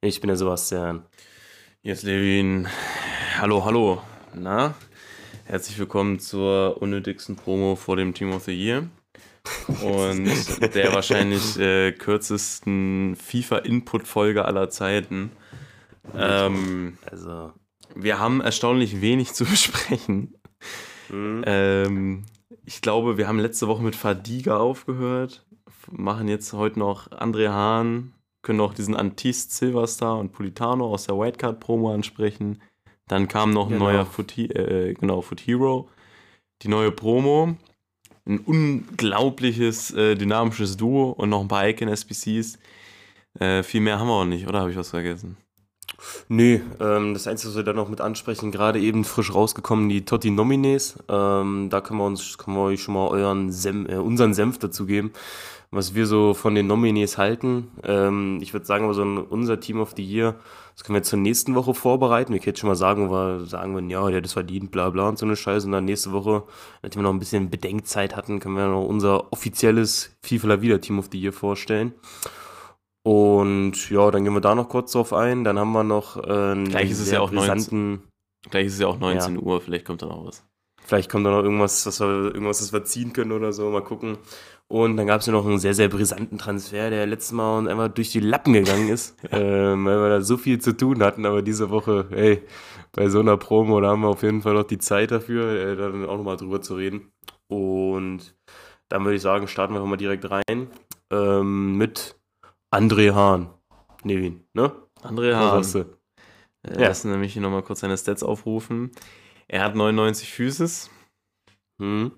Ich bin der Sebastian. Jetzt Levin. Hallo, hallo. Na? Herzlich willkommen zur unnötigsten Promo vor dem Team of the Year. Und der wahrscheinlich äh, kürzesten FIFA-Input-Folge aller Zeiten. Ähm, Also, wir haben erstaunlich wenig zu besprechen. hm, Ähm, ich glaube, wir haben letzte Woche mit Fadiga aufgehört, machen jetzt heute noch André Hahn, können noch diesen Antist Silverstar und Politano aus der Wildcard-Promo ansprechen. Dann kam noch ein Genau. neuer Foot, äh, genau, Foot Hero, die neue Promo. Ein unglaubliches, äh, dynamisches Duo und noch ein paar Icon-SBCs. Äh, viel mehr haben wir auch nicht, oder habe ich was vergessen? Nö, ähm, das Einzige, was wir da noch mit ansprechen, gerade eben frisch rausgekommen, die Totti Nomines. Ähm, da können wir uns, können wir euch schon mal euren Sem äh, unseren Senf dazu geben, was wir so von den Nomines halten. Ähm, ich würde sagen, aber so unser Team of the Year, das können wir zur nächsten Woche vorbereiten. Wir können jetzt schon mal sagen, wir sagen wir, ja, der hat das verdient, bla bla und so eine Scheiße. Und dann nächste Woche, nachdem wir noch ein bisschen Bedenkzeit hatten, können wir noch unser offizielles FIFA Vida Team of the Year vorstellen. Und ja, dann gehen wir da noch kurz drauf ein. Dann haben wir noch äh, einen Gleich ist es ja auch 19. brisanten. Gleich ist es ja auch 19 Uhr, vielleicht kommt da noch was. Vielleicht kommt da noch irgendwas, was wir, irgendwas, was wir ziehen können oder so. Mal gucken. Und dann gab es ja noch einen sehr, sehr brisanten Transfer, der letztes Mal uns einfach durch die Lappen gegangen ist, ähm, weil wir da so viel zu tun hatten. Aber diese Woche, hey, bei so einer Promo, da haben wir auf jeden Fall noch die Zeit dafür, äh, da dann auch nochmal drüber zu reden. Und dann würde ich sagen, starten wir einfach mal direkt rein ähm, mit André Hahn. Nevin, ne? André Was Hahn. sagst du? Äh, Ja. Lass nämlich hier nochmal kurz seine Stats aufrufen. Er hat 99 Physis Hm?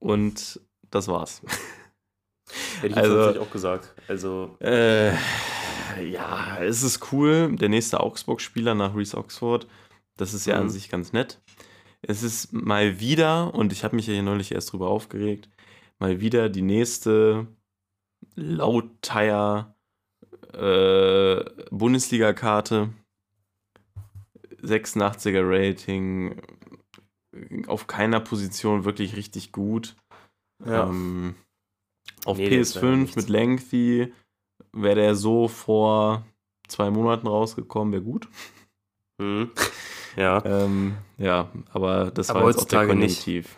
und das war's. Hätte ich Also- auch gesagt. Also, Äh, ja, es ist cool. Der nächste Augsburg-Spieler nach Reese Oxford. Das ist ja an Mhm. sich ganz nett. Es ist mal wieder, und ich habe mich ja hier neulich erst drüber aufgeregt, mal wieder die nächste Lautteier äh, Bundesliga-Karte. 86er Rating. Auf keiner Position wirklich richtig gut. ja. Ähm, auf Nee, das wäre PS5 nichts. mit Lengthy wäre der so vor zwei Monaten rausgekommen, wäre gut. Hm. Ja. Ähm, ja, aber das Aber war jetzt auch der heutzutage nicht. Konjunktiv.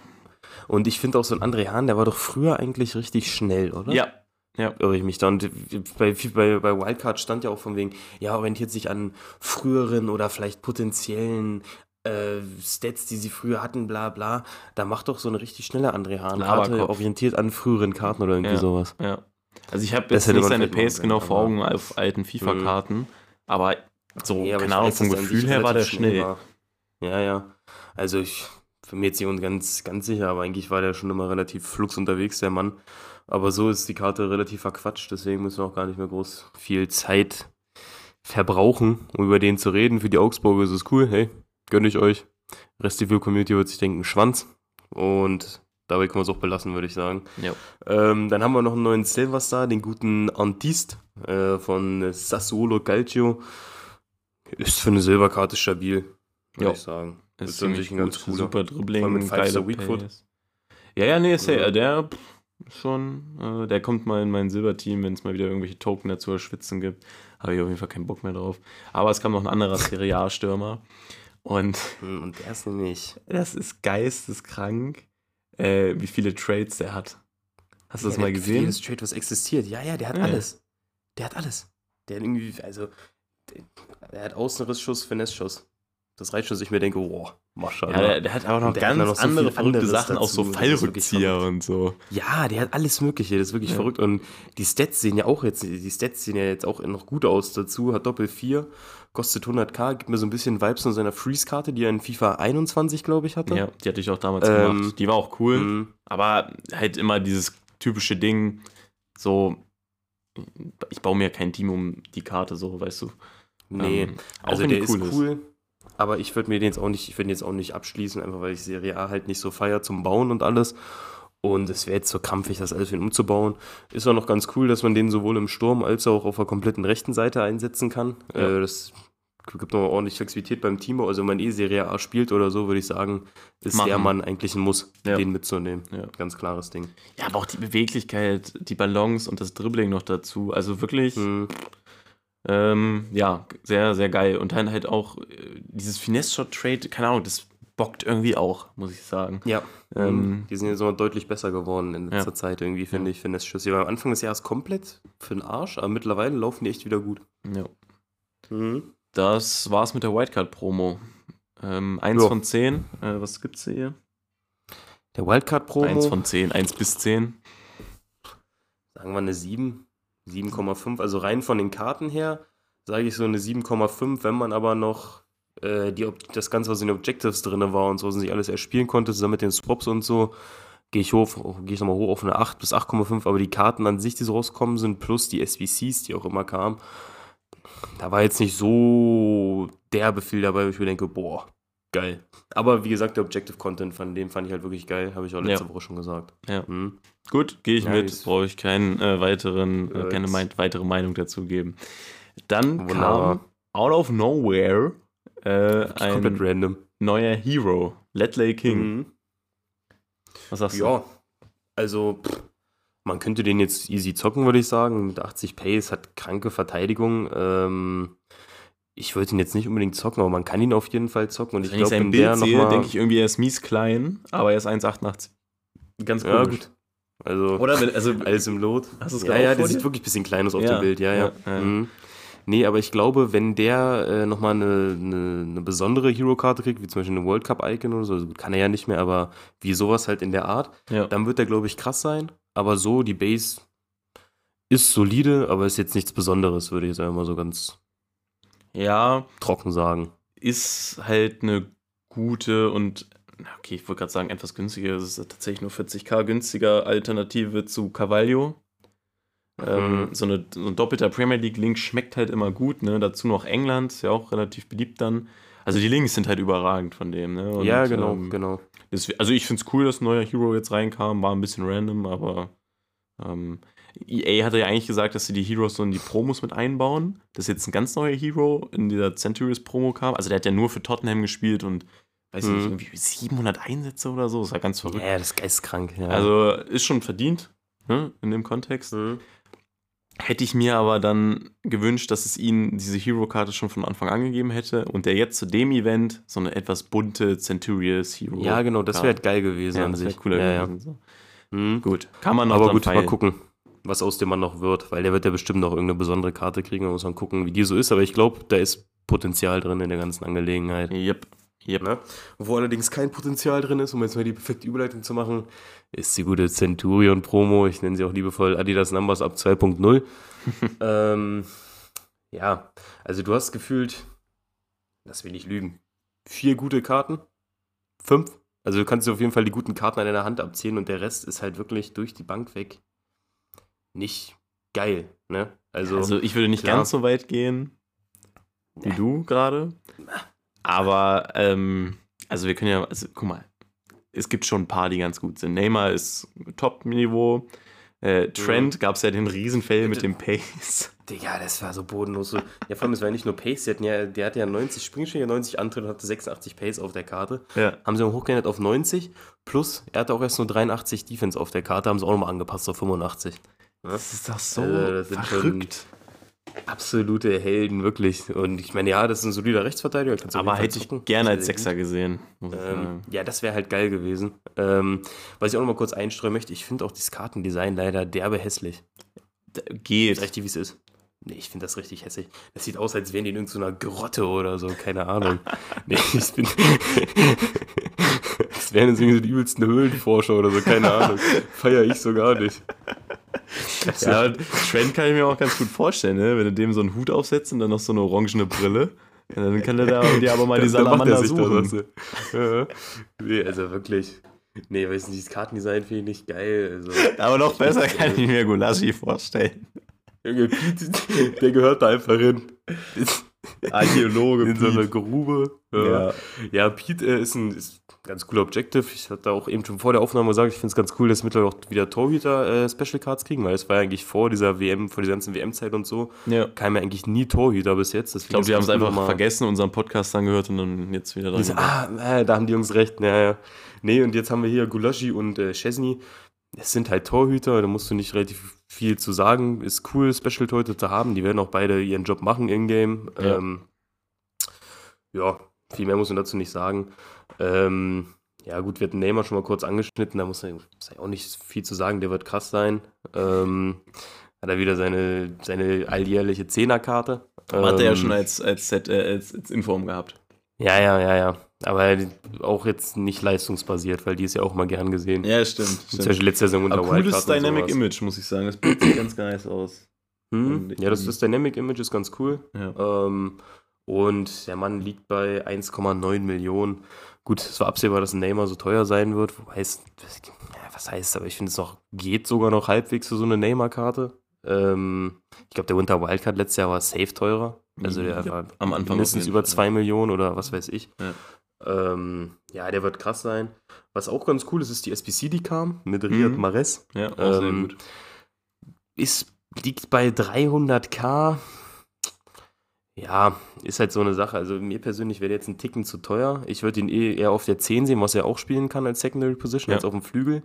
Und ich finde auch so ein André Hahn, der war doch früher eigentlich richtig schnell, oder? Ja, Irre ich mich da. Und bei, bei, bei Wildcard stand ja auch von wegen, ja, orientiert sich an früheren oder vielleicht potenziellen äh, Stats, die sie früher hatten, bla bla. Da macht doch so eine richtig schnelle André Hahn-Karte orientiert an früheren Karten oder irgendwie Ja. sowas. ja. Also ich habe jetzt nicht seine Pace genau vor Augen auf alten FIFA-Karten, aber so, ich keine Ahnung, vom Gefühl her war der schnell. war. Ja, ja. Also ich bin mir jetzt nicht ganz, ganz sicher, aber eigentlich war der schon immer relativ flux unterwegs, der Mann. Aber so ist die Karte relativ verquatscht, deswegen müssen wir auch gar nicht mehr groß viel Zeit verbrauchen, um über den zu reden. Für die Augsburger ist es cool, hey, gönn ich euch. Restival Community wird sich denken, Schwanz. Und dabei können wir es auch belassen, würde ich sagen. Ja. Ähm, dann haben wir noch einen neuen Silverstar, den guten Antist äh, von Sassuolo Calcio. Ist für eine Silberkarte stabil, würde Ja. ich sagen. Ist Ist natürlich ziemlich ein ganz cooler. super Dribbling, mit geile Five-Star Weakfoot. Ja, ja, nee, ist ja, Ja. der pff, schon, äh, der kommt mal in mein Silberteam, wenn es mal wieder irgendwelche Token dazu erschwitzen gibt. Habe ich auf jeden Fall keinen Bock mehr drauf. Aber es kam noch ein anderer Serie A-Stürmer. Und Hm, Und der ist nämlich. das ist geisteskrank, äh, wie viele Trades der hat. Hast du das Ja, mal der- gesehen? Jedes Trade, was existiert. Ja, ja, der hat Ja. alles. Der hat alles. Der hat irgendwie, also, der, der hat Außenrissschuss, Finesse-Schuss. Das reicht schon, dass ich mir denke, boah, Maschallah. Ja, der, der hat auch noch ganz noch so andere verrückte anderes Sachen, auch so Fallrückzieher und so. Ja, der hat alles Mögliche, das ist wirklich Ja. verrückt. Und die Stats sehen ja auch jetzt, die Stats sehen ja jetzt auch noch gut aus dazu. Hat Doppel 4, kostet 100k, gibt mir so ein bisschen Vibes von seiner Freeze-Karte, die er in FIFA 21, glaube ich, hatte. Ja, die hatte ich auch damals Ähm, gemacht. Die war auch cool, Mhm. aber halt immer dieses typische Ding, so, ich baue mir kein Team um die Karte, so, weißt du. Nee, Ähm, auch also der die ist cool ist. Aber ich würde mir den jetzt auch nicht, ich würde jetzt auch nicht abschließen, einfach weil ich Serie A halt nicht so feier zum Bauen und alles. Und es wäre jetzt so krampfig, das alles für ihn umzubauen. Ist auch noch ganz cool, dass man den sowohl im Sturm als auch auf der kompletten rechten Seite einsetzen kann. Ja. Äh, das gibt noch ordentlich Flexibilität beim Team. Also wenn man eh Serie A spielt oder so, würde ich sagen, ist Machen. der Mann eigentlich ein Muss, Ja. den mitzunehmen. Ja. Ganz klares Ding. Ja, aber auch die Beweglichkeit, die Balance und das Dribbling noch dazu. Also wirklich, Mhm. Ähm, ja, sehr, sehr geil. Und dann halt auch äh, dieses Finesse-Shot-Trade, keine Ahnung, das bockt irgendwie auch, muss ich sagen. Ja, Ähm, ähm, die sind jetzt noch deutlich besser geworden in letzter Ja. Zeit irgendwie, finde Ja. ich, Finesse-Schüsse. Die waren am Anfang des Jahres komplett für den Arsch, aber mittlerweile laufen die echt wieder gut. Ja. Mhm. Das war's mit der Wildcard-Promo. Ähm, eins Ja. von zehn. Äh, was gibt's hier? Der Wildcard-Promo, Eins von zehn, eins bis zehn. sagen wir eine 7, 7,5. Also rein von den Karten her sage ich so eine 7,5, wenn man aber noch äh, die, das Ganze, was in den Objectives drin war und so, sich alles erspielen konnte, zusammen mit den Swaps und so, gehe ich hoch, gehe ich nochmal hoch auf eine 8 bis 8,5, aber die Karten an sich, die so rauskommen sind, plus die SVCs, die auch immer kamen, da war jetzt nicht so der Befehl dabei, wo ich mir denke, boah, geil. Aber wie gesagt, der Objective Content von dem fand ich halt wirklich geil, habe ich auch letzte Ja. Woche schon gesagt. Ja. Mhm. Gut, gehe ich Ja, mit. Brauche ich keinen äh, weiteren, äh, Ja, keine mein, weitere Meinung dazu geben. Dann Wunderbar. kam out of nowhere äh, ein random. neuer Hero, Letley King. Mhm. Was sagst du? Ja, also pff, man könnte den jetzt easy zocken, würde ich sagen. Mit 80 Pace, hat kranke Verteidigung. Ähm, ich würde ihn jetzt nicht unbedingt zocken, aber man kann ihn auf jeden Fall zocken. Und ich Wenn ich glaube, sein wenn der Bild sehe, denke ich irgendwie, er ist mies klein, aber er ist 1,88. Ganz Ja, komisch. gut. Also, Oder wenn, also, alles im Lot. Hast du's ja, gerade ja, auch der vor sieht wirklich ein bisschen klein aus auf Ja, dem Bild. Ja, ja. ja, ja. Mhm. Nee, aber ich glaube, wenn der äh, nochmal eine, eine, eine besondere Hero-Karte kriegt, wie zum Beispiel eine World Cup-Icon oder so, also kann er ja nicht mehr, aber wie sowas halt in der Art, ja. dann wird er, glaube ich, krass sein. Aber so, die Base ist solide, aber ist jetzt nichts Besonderes, würde ich jetzt mal so ganz ja, trocken sagen. ist halt eine gute und, okay, ich wollte gerade sagen, etwas günstiger. Es ist tatsächlich nur 40k günstiger Alternative zu Carvalho. Ähm, Mhm. so, eine, so ein doppelter Premier League-Link schmeckt halt immer gut. Ne? Dazu noch England, ist ja auch relativ beliebt dann. Also die Links sind halt überragend von dem. Ne? Und, ja, genau, ähm, genau. Das, also ich finde es cool, dass ein neuer Hero jetzt reinkam, war ein bisschen random, aber ähm, EA hatte ja eigentlich gesagt, dass sie die Heroes so in die Promos mit einbauen. Dass jetzt ein ganz neuer Hero in dieser Centurious Promo kam. Also der hat ja nur für Tottenham gespielt und weiß ich Mhm. nicht, irgendwie 700 Einsätze oder so. Das war ganz verrückt. Ja, das ist geistkrank. Ja. Also ist schon verdient ne, in dem Kontext. Mhm. Hätte ich mir aber dann gewünscht, dass es ihnen diese Hero-Karte schon von Anfang an gegeben hätte und der jetzt zu dem Event so eine etwas bunte Centurious Hero. ja, genau, das wäre halt geil gewesen ja, an das sich. cooler ja, gewesen. So. Ja. Mhm. Gut, kann man noch Aber gut, mal feilen. gucken, was aus dem Mann noch wird, weil der wird ja bestimmt noch irgendeine besondere Karte kriegen. Da muss man gucken, wie die so ist. Aber ich glaube, da ist Potenzial drin in der ganzen Angelegenheit. Yep. Yep. Ne? Wo allerdings kein Potenzial drin ist, um jetzt mal die perfekte Überleitung zu machen, ist die gute Centurion Promo. Ich nenne sie auch liebevoll Adidas Numbers ab 2.0. ähm, ja, also du hast gefühlt, das will ich lügen, vier gute Karten. Fünf. Also du kannst dir auf jeden Fall die guten Karten an deiner Hand abzählen und der Rest ist halt wirklich durch die Bank weg nicht geil. Ne? Also, Also ich würde nicht klar. ganz so weit gehen wie du gerade. Aber ähm, also wir können ja, also guck mal, es gibt schon ein paar, die ganz gut sind. Neymar ist Top-Niveau. Äh, Trent gab es ja den Riesenfail mit dem Pace. Digga, das war so bodenlos. So. Ja, vor allem, es war nicht nur Pace, die hatten ja, der hatte ja 90 Springschläge, 90 Antritt und hatte 86 Pace auf der Karte. Ja. Haben sie auch hochgeändert auf 90, plus er hatte auch erst nur 83 Defense auf der Karte, haben sie auch nochmal angepasst auf 85. Das ist doch so Also, das sind verrückt. Absolute Helden, wirklich. Und ich meine, ja, das ist ein solider Rechtsverteidiger. Aber hätte ich gerne als. Sechser gesehen. Ähm, ja, das wäre halt geil gewesen. Ähm, was ich auch noch mal kurz einstreuen möchte, ich finde auch das Kartendesign leider derbe hässlich. D- Geht. Ist richtig, wie es ist. Nee, ich finde das richtig hässlich. Das sieht aus, als wären die in irgendeiner Grotte oder so, keine Ahnung. nee, ich bin. das wären jetzt irgendwie so die übelsten Höhlenforscher oder so, keine Ahnung. Feier ich so gar nicht. Ja, Trent kann ich mir auch ganz gut vorstellen, ne? wenn du dem so einen Hut aufsetzt und dann noch so eine orangene Brille. Dann kann er da dir aber mal die er Salamander suchen. Ja. Nee, also wirklich. Nee, weiß nicht, das Kartendesign finde ich nicht geil. Also, Aber noch besser kann ich mir Gulaschi vorstellen. Junge, Pete, der gehört da einfach hin. Archäologe. in so einer. Grube. Ja. Ja, ja Pete äh, ist ein ist ganz cooler Objective. Ich hatte auch eben schon vor der Aufnahme gesagt, ich finde es ganz cool, dass mittlerweile auch wieder Torhüter äh, Special Cards kriegen, weil es war ja eigentlich vor dieser WM, vor dieser ganzen WM-Zeit und so, ja. kam ja eigentlich nie Torhüter bis jetzt. Ich glaube, die haben es einfach vergessen, unseren Podcast angehört und dann jetzt wieder dran. Diese, ah, äh, da haben die Jungs recht. Ja, ja. Nee, und jetzt haben wir hier Gulaschi und äh, Chesney. Es sind halt Torhüter, da musst du nicht relativ viel zu sagen. Ist cool, Special Torhüter zu haben. Die werden auch beide ihren Job machen in-game. Ja. Ähm, ja, viel mehr muss man dazu nicht sagen. Ähm, ja, gut, wird Neymar schon mal kurz angeschnitten, da muss man auch nicht viel zu sagen, der wird krass sein. Ähm, hat er wieder seine, seine alljährliche Zehnerkarte. Hat er ja Ähm, schon als, als, Set, äh, als, als Inform gehabt. ja, ja, ja, ja. Aber auch jetzt nicht leistungsbasiert, weil die ist ja auch mal gern gesehen. Ja, stimmt. Zum Beispiel letzte Saison unter Aber cooles Wildcard und Dynamic. Image, muss ich sagen. Das sieht ganz nice aus. Hm? Ja, das, das Dynamic Image ist ganz cool. Ja. Ähm, und der Mann liegt bei 1,9 Millionen. Gut, es war absehbar, dass ein Neymar so teuer sein wird. Wobei es, was heißt, aber ich finde es noch, geht sogar noch halbwegs für so eine Neymar-Karte. Ähm, ich glaube, der Winter Wildcard letztes Jahr war safe teurer. Also der Ja, war am Anfang mindestens über Fall, 2 Millionen oder was weiß ich. Ja. Ähm, ja, der wird krass sein. Was auch ganz cool ist, ist die SBC, die kam mit Riyad Mhm. Mahrez. Ja, auch sehr Ähm, gut. ist, liegt bei 300k. Ja, ist halt so eine Sache. Also mir persönlich wäre jetzt ein Ticken zu teuer. Ich würde ihn eh eher auf der 10 sehen, was er auch spielen kann als Secondary Position, Ja. als auf dem Flügel.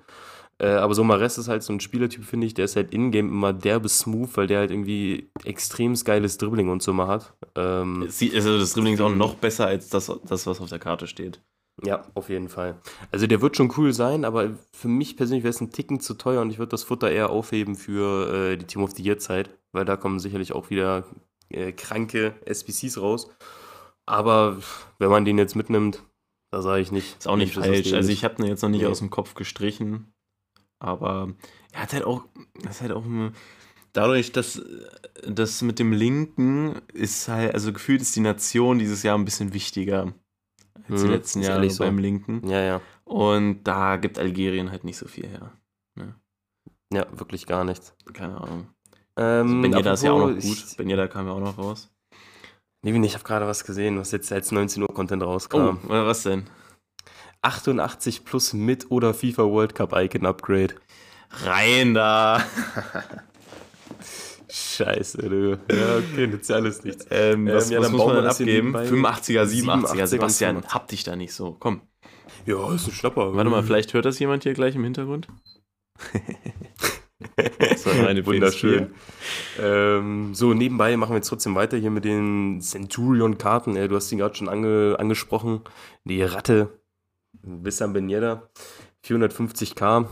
Äh, aber so Mares ist halt so ein Spielertyp, finde ich, der ist halt in-game immer derbe smooth, weil der halt irgendwie extrem geiles Dribbling und so mal hat. Ähm, Sie, also das Dribbling ist auch noch besser als das, das, was auf der Karte steht. Ja, auf jeden Fall. Also der wird schon cool sein, aber für mich persönlich wäre es ein Ticken zu teuer und ich würde das Futter eher aufheben für äh, die Team of the Year Zeit, weil da kommen sicherlich auch wieder äh, kranke SBCs raus. Aber wenn man den jetzt mitnimmt, da sage ich nicht. Ist auch nicht falsch. Also ich habe den jetzt noch nicht Nee. aus dem Kopf gestrichen. Aber er hat halt auch, das ist halt auch dadurch, dass das mit dem Linken ist halt, also gefühlt ist die Nation dieses Jahr ein bisschen wichtiger als die Mhm, letzten ist Jahre so. beim Linken. Ja, ja. Und da gibt Algerien halt nicht so viel her. Ja, wirklich gar nichts. Keine Ahnung. Ähm, Ben Yedder ist ja auch noch gut. Ich, Ben Yedder kam ja auch noch raus. nee, ich habe gerade was gesehen, was jetzt als 19 Uhr Content Oh, rauskam. was denn? 88 plus mit oder FIFA World Cup Icon Upgrade. Rein da! Scheiße, du. Ja, okay, nützt ja alles nichts. Ähm, Ähm, was, ja, was dann muss man hier abgeben? nebenbei. 85er, 87er. 87er, Sebastian, 85er. hab dich da nicht so. Komm. Ja, ist ein Schnapper. Warte mal, vielleicht hört das jemand hier gleich im Hintergrund? Das war meine Wunderschön. Ähm, so, nebenbei machen wir jetzt trotzdem weiter hier mit den Centurion-Karten. Äh, du hast ihn gerade schon ange angesprochen. Die Ratte. Wissam Ben Yedder. 450k.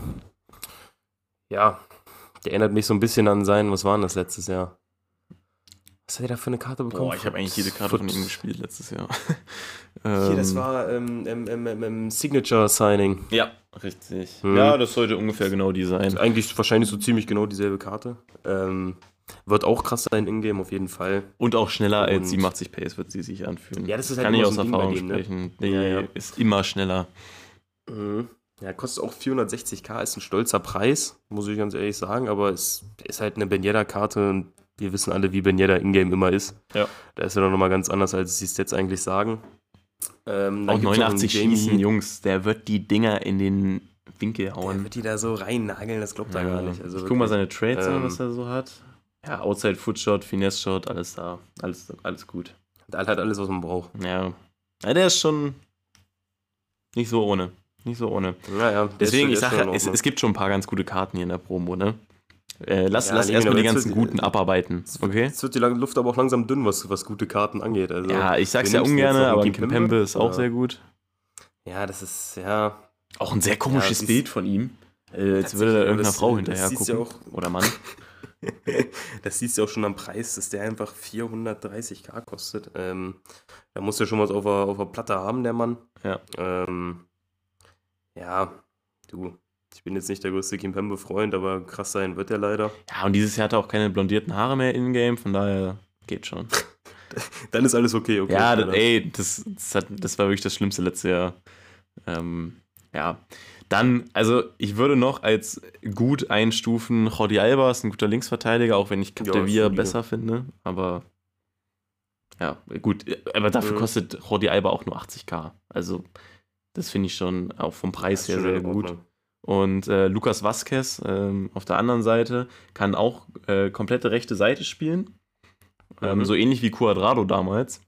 Ja, der erinnert mich so ein bisschen an sein, was war denn das letztes Jahr? Was hat er da für eine Karte bekommen? Boah, ich habe eigentlich jede Karte von ihm gespielt letztes Jahr. Hier, das Ähm, war ähm, ähm, ähm, ähm, ähm, Signature-Signing. Ja, richtig. Mhm. Ja, das sollte ungefähr genau die sein. Eigentlich wahrscheinlich so ziemlich genau dieselbe Karte. Ähm, wird auch krass sein in-game, auf jeden Fall. Und auch schneller Und- als 87 Pace wird sie sich anfühlen. Ja, das ist halt Kann ich aus so Erfahrung dem, ne? sprechen. Die Ja, ja. ist immer schneller. Mhm. Ja, kostet auch 460k, ist ein stolzer Preis, muss ich ganz ehrlich sagen, aber es ist halt eine Benjeda-Karte und wir wissen alle, wie Benjeda in-game immer ist. Ja. Da ist er doch nochmal ganz anders, als sie es jetzt eigentlich sagen. Ähm, dann Auch gibt's noch einen 89 Jamie, schießen, Jungs, der wird die Dinger in den Winkel Der hauen. wird die da so reinnageln, das glaubt er gar nicht. Also ich guck mal seine Trades an, Ähm, was er so hat. Ja, Outside Footshot, Finesse Shot, alles da. Alles, alles gut. Der hat alles, was man braucht. Ja. ja. Der ist schon nicht so ohne. Nicht so ohne. Ja, ja. der Deswegen, ich sage, ja, es, es gibt schon ein paar ganz gute Karten hier in der Promo, ne? Äh, lass Ja, lass nee, erstmal die ganzen wird- guten abarbeiten, okay? Jetzt wird die Luft aber auch langsam dünn, was, was gute Karten angeht. Also, Ja, ich sag's ja ungern, aber Einen Kimpembe ist auch Oder? sehr gut. ja, das ist, ja. Auch ein sehr komisches siehst- Bild von ihm. Äh, jetzt würde da irgendeiner Frau hinterher gucken. ja Oder Mann. Das siehst du auch schon am Preis, dass der einfach 430k kostet. Ähm, da muss er schon was auf der, auf der Platte haben, der Mann. Ja. Ähm, ja, du. Ich bin jetzt nicht der größte Kimpembe-Freund, aber krass sein wird er leider. Ja, und dieses Jahr hat er auch keine blondierten Haare mehr in-game, von daher geht schon. Dann ist alles okay, okay. ja, das, ey, das, das, hat, das war wirklich das Schlimmste letzte Jahr. Ähm, ja. Dann, also ich würde noch als gut einstufen, Jordi Alba ist ein guter Linksverteidiger, auch wenn ich Capdevia besser finde, aber ja, gut. Aber dafür Mhm. kostet Jordi Alba auch nur 80k. Also, das finde ich schon auch vom Preis her sehr gut. Und äh, Lukas Vazquez ähm, auf der anderen Seite kann auch äh, komplette rechte Seite spielen. Ähm, Mhm. so ähnlich wie Cuadrado damals.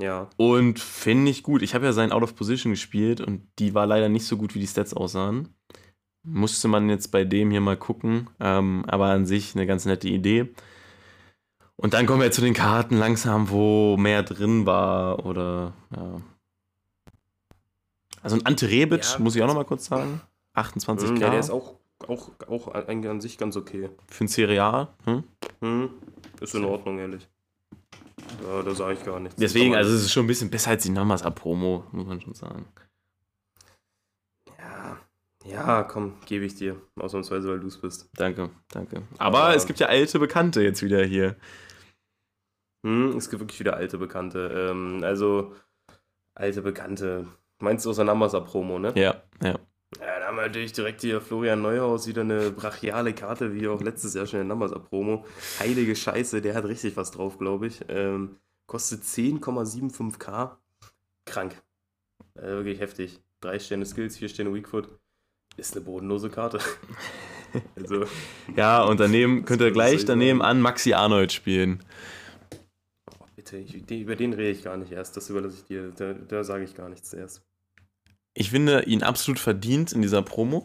Ja. Und finde ich gut. Ich habe ja sein Out of Position gespielt und die war leider nicht so gut, wie die Stats aussahen. Musste man jetzt bei dem hier mal gucken. Ähm, aber an sich eine ganz nette Idee. Und dann kommen wir zu den Karten langsam, wo mehr drin war oder ja. Also ein Ante Rebic, Ja. muss ich auch noch mal kurz sagen. 28k Mhm, ja, der ist auch, auch, auch an, an sich ganz okay. für ein Serie A. Hm? Hm, ist in Ordnung, ehrlich. Ja, da sage ich gar nichts. Deswegen, also es ist schon ein bisschen besser als die Numbers ab Promo, muss man schon sagen. Ja, ja, komm, gebe ich dir. Ausnahmsweise, weil du es bist. Danke, danke. Aber Aber- es gibt ja alte Bekannte jetzt wieder hier. Hm, es gibt wirklich wieder alte Bekannte. Ähm, also, alte Bekannte. Meinst du aus der Numbers-Promo, ne? Ja, ja. Haben wir natürlich direkt hier Florian Neuhaus, wieder eine brachiale Karte, wie auch letztes Jahr schon in der Numbers-Promo. Heilige Scheiße, der hat richtig was drauf, glaube ich. Ähm, kostet 10,75k. Krank. Äh, wirklich heftig. Drei Sterne Skills, vier Sterne Weakfoot. Ist eine bodenlose Karte. also, Ja, und daneben könnt ihr gleich daneben an Maxi Arnold spielen. oh, bitte, ich, über den rede ich gar nicht erst. Das überlasse ich dir. Da, da sage ich gar nichts erst. Ich finde ihn absolut verdient in dieser Promo.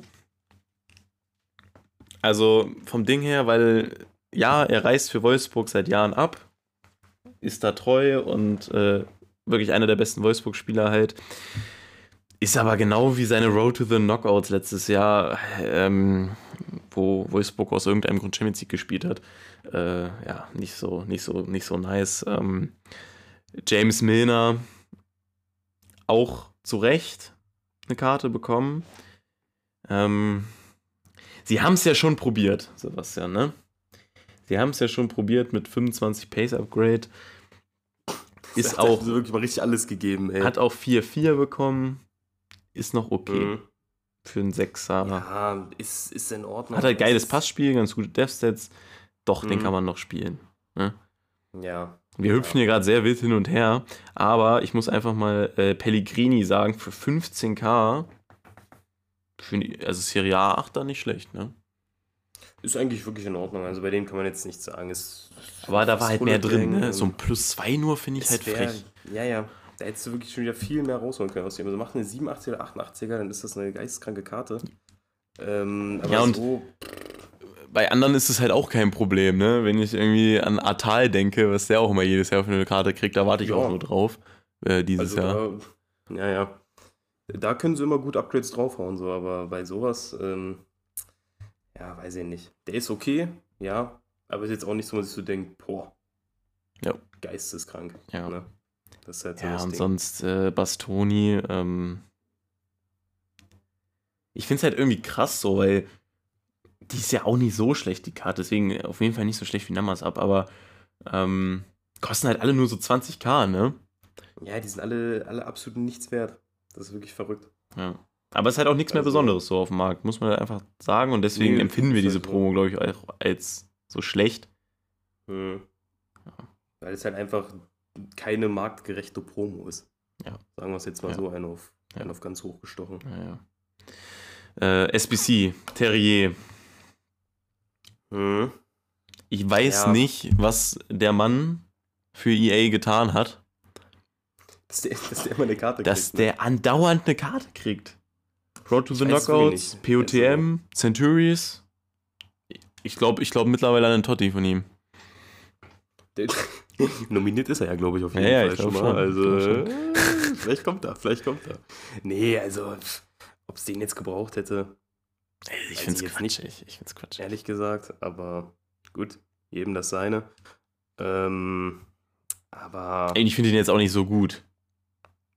Also vom Ding her, weil ja, er reist für Wolfsburg seit Jahren ab, ist da treu und äh, wirklich einer der besten Wolfsburg-Spieler halt. Ist aber genau wie seine Road to the Knockouts letztes Jahr, ähm, wo Wolfsburg aus irgendeinem Grund Champions League gespielt hat. Äh, ja, nicht so, nicht so, nicht so nice. Ähm, James Milner auch zu Recht eine Karte bekommen. Ähm, sie haben es ja schon probiert, Sebastian, ne? Sie haben es ja schon probiert mit 25 Pace Upgrade. Ist auch, sie wirklich mal richtig alles gegeben, ey. hat auch 4-4 bekommen. Ist noch okay Mhm. für einen Sechser. Ja, ist, ist in Ordnung. Hat halt geiles Passspiel, ganz gute Dev-Stats. Doch, den Mhm. kann man noch spielen. Ja. Wir hüpfen hier gerade sehr wild hin und her, aber ich muss einfach mal äh, Pellegrini sagen, für 15k, finde ich, also Serie A 8 da nicht schlecht, ne? Ist eigentlich wirklich in Ordnung. Also bei dem kann man jetzt nichts sagen. Es Aber da war halt mehr drin, ne? So ein Plus 2 nur finde ich halt wär- frech. Ja, ja. Da hättest du wirklich schon wieder viel mehr rausholen können aus dem. Also macht eine 87er oder 88er, dann ist das eine geisteskranke Karte. Ähm, aber Ja, und- so, Bei anderen ist es halt auch kein Problem, ne? Wenn ich irgendwie an Atal denke, was der auch immer jedes Jahr für eine Karte kriegt, da warte ich Ja. auch nur drauf. Äh, dieses also Jahr. da, ja, ja. Da können sie immer gut Upgrades draufhauen, so, aber bei sowas, ähm, ja, weiß ich nicht. Der ist okay, ja, aber ist jetzt auch nicht so, dass ich so denke, boah, Ja. geisteskrank. Ja. Ne? Das ist halt so Ja, und Ding. sonst äh, Bastoni. Ähm, ich finde es halt irgendwie krass so, weil die ist ja auch nicht so schlecht, die Karte. Deswegen auf jeden Fall nicht so schlecht wie Numbers ab, aber ähm, kosten halt alle nur so 20k, ne? Ja, die sind alle, alle absolut nichts wert. Das ist wirklich verrückt. Ja. Aber es ist halt auch nichts mehr Also- Besonderes so auf dem Markt, muss man halt einfach sagen. Und deswegen Nee, empfinden wir diese halt. Promo, glaube ich, auch als so schlecht. Hm. Weil es halt einfach keine marktgerechte Promo ist. Ja. Sagen wir es jetzt mal Ja. so, einen auf, Ja. einen auf ganz hoch gestochen. Ja, ja. Äh, SBC, Terrier. Hm. Ich weiß Ja. nicht, was der Mann für EA getan hat. Dass der, dass der immer eine Karte dass kriegt. ne? der andauernd eine Karte kriegt. Road to the weiß Knockouts. POTM, Centuries. Ich glaube ich glaub mittlerweile an den Totti von ihm. Der, nominiert ist er ja, glaube ich, auf jeden Ja, ja, Fall ich glaub schon mal. schon. Also, äh, vielleicht kommt er, vielleicht kommt er. Nee, also, ob es den jetzt gebraucht hätte, Ich Weiß finde es ich quatschig. nicht. Ich find's quatschig. ehrlich gesagt, aber gut, jedem das seine. Ähm, aber, Ey, Ich finde ihn jetzt auch nicht so gut.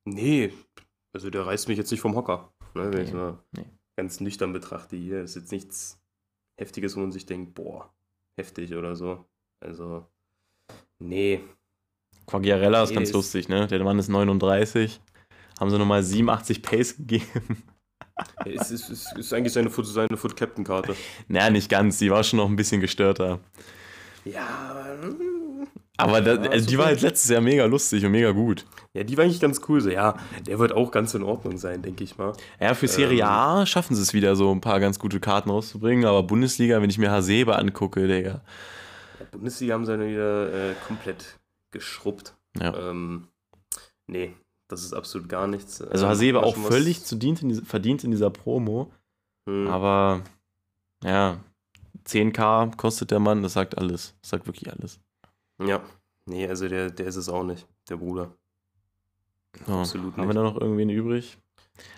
nee, also der reißt mich jetzt nicht vom Hocker. Ne, wenn ich Nee, mal nee. ganz nüchtern betrachte hier, ist jetzt nichts Heftiges, wo man sich denkt, boah, heftig oder so. Also, nee, Quagliarella ist Nee, ganz ist- lustig, ne? Der Mann ist 39. Haben sie nochmal 87 Pace gegeben. Es ist, es ist eigentlich seine Foot, seine Foot Captain Karte. naja, nicht ganz. Die war schon noch ein bisschen gestörter. Ja, aber mm, Aber da, Ja, also die war halt letztes Jahr mega lustig und mega gut. Ja, die war eigentlich ganz cool. So, ja, der wird auch ganz in Ordnung sein, denke ich mal. Ja, für Serie Ähm. A schaffen sie es wieder, so ein paar ganz gute Karten rauszubringen, aber Bundesliga, wenn ich mir Hasebe angucke, Digga. Ja, Bundesliga haben sie dann wieder äh, komplett geschrubbt. Ja. Ähm, nee, das ist absolut gar nichts. Also Ähm, Hasebe war auch völlig zu dient in diese, verdient in dieser Promo, Hm. aber ja, 10k kostet der Mann, das sagt alles. Das sagt wirklich alles. Ja, nee, also der, der ist es auch nicht, der Bruder. So, Absolut Haben wir nicht. da noch irgendwen übrig?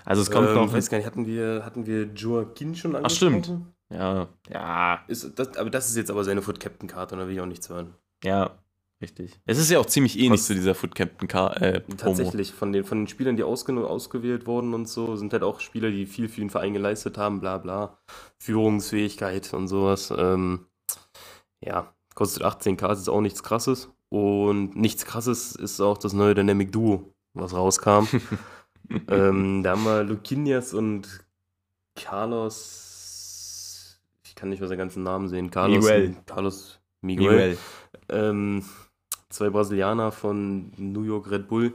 Also es kommt ähm, noch. weiß gar nicht, hatten wir, hatten wir Joaquin schon Ach, stimmt. angesprochen? Ja, ja, Ist, das, aber das ist jetzt aber seine Foot Captain Karte, und da will ich auch nichts hören. ja, richtig. Es ist ja auch ziemlich ähnlich Was- zu dieser Foot Captain K äh, Promo. Tatsächlich, von den, von den Spielern, die ausge ausgewählt wurden und so, sind halt auch Spieler, die viel für den Verein geleistet haben, bla bla. Führungsfähigkeit und sowas. Ähm, ja, kostet 18k, ist auch nichts krasses. Und nichts krasses ist auch das neue Dynamic Duo, was rauskam. ähm, da haben wir Luquinias und Carlos. Ich kann nicht mehr seinen ganzen Namen sehen. Carlos. Miguel. Carlos Miguel. Miguel. Ähm, zwei Brasilianer von New York Red Bull.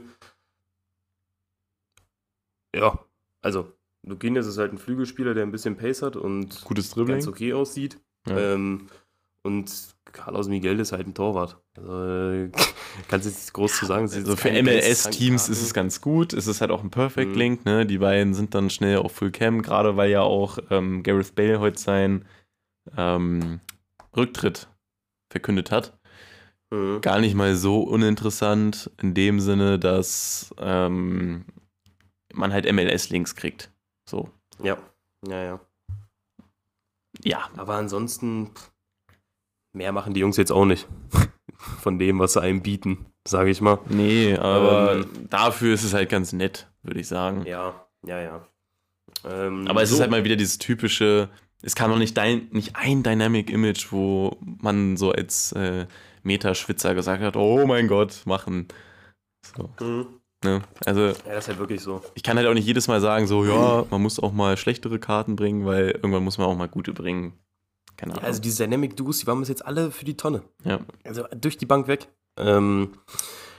Ja, also Luquinias ist halt ein Flügelspieler, der ein bisschen Pace hat und Gutes Dribbling. ganz okay aussieht. Ja. Ähm, und Carlos Miguel ist halt ein Torwart. Also, äh, kannst jetzt nicht groß zu sagen. Also für MLS-Teams ist es ganz gut. Es ist halt auch ein Perfect Mhm. Link. Ne? Die beiden sind dann schnell auf Full Cam, gerade weil ja auch ähm, Gareth Bale heute seinen ähm, Rücktritt verkündet hat. Mhm. Gar nicht mal so uninteressant in dem Sinne, dass ähm, man halt MLS-Links kriegt. So. Ja, ja, ja. Ja. Aber ansonsten, mehr machen die Jungs jetzt auch nicht. Von dem, was sie einem bieten, sage ich mal. Nee, aber Ähm. dafür ist es halt ganz nett, würde ich sagen. Ja, ja, ja. Ähm, Aber es so. ist halt mal wieder dieses typische, es kam noch nicht, dein, nicht ein Dynamic Image, wo man so als äh, Meta-Schwitzer gesagt hat, oh mein Gott, machen. So, Mhm. ne? Also Ja, das ist halt wirklich so. ich kann halt auch nicht jedes Mal sagen, so ja, man muss auch mal schlechtere Karten bringen, weil irgendwann muss man auch mal gute bringen. Keine Ja, Ahnung. also diese Dynamic Duos, die waren bis jetzt alle für die Tonne. Ja. Also durch die Bank weg. Ähm,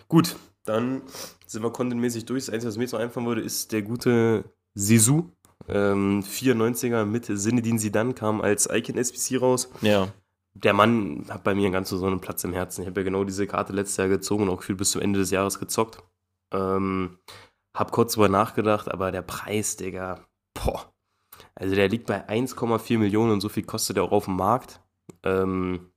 gut, dann sind wir contentmäßig durch. Das Einzige, was mir jetzt noch einfallen würde, ist der gute Sisu. Ähm, 94er mit Sinedin Sidan kam als Icon SPC raus. ja. Der Mann hat bei mir einen ganz besonderen Platz im Herzen. Ich habe ja genau diese Karte letztes Jahr gezogen und auch gefühlt bis zum Ende des Jahres gezockt. Ähm, hab kurz drüber nachgedacht, aber der Preis, Digga, boah. Also der liegt bei 1,4 Millionen und so viel kostet er auch auf dem Markt. Ähm,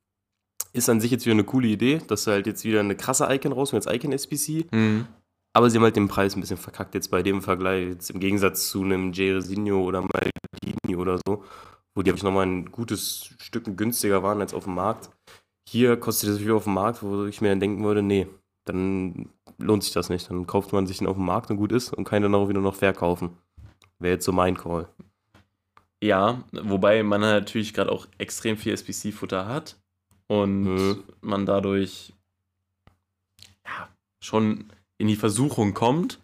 ist an sich jetzt wieder eine coole Idee, dass sie halt jetzt wieder eine krasse Icon rausholen, als Icon SPC. Mhm. Aber sie haben halt den Preis ein bisschen verkackt jetzt bei dem Vergleich, jetzt im Gegensatz zu einem Jeresinho oder Maldini oder so, wo die, habe ich nochmal ein gutes Stück günstiger waren als auf dem Markt. Hier kostet es wieder auf dem Markt, wo ich mir dann denken würde, nee, dann lohnt sich das nicht. Dann kauft man sich den auf dem Markt und gut ist und kann dann auch wieder noch verkaufen. Wäre jetzt so mein Call. Ja, wobei man natürlich gerade auch extrem viel SPC-Futter hat und Mhm. man dadurch ja, schon in die Versuchung kommt.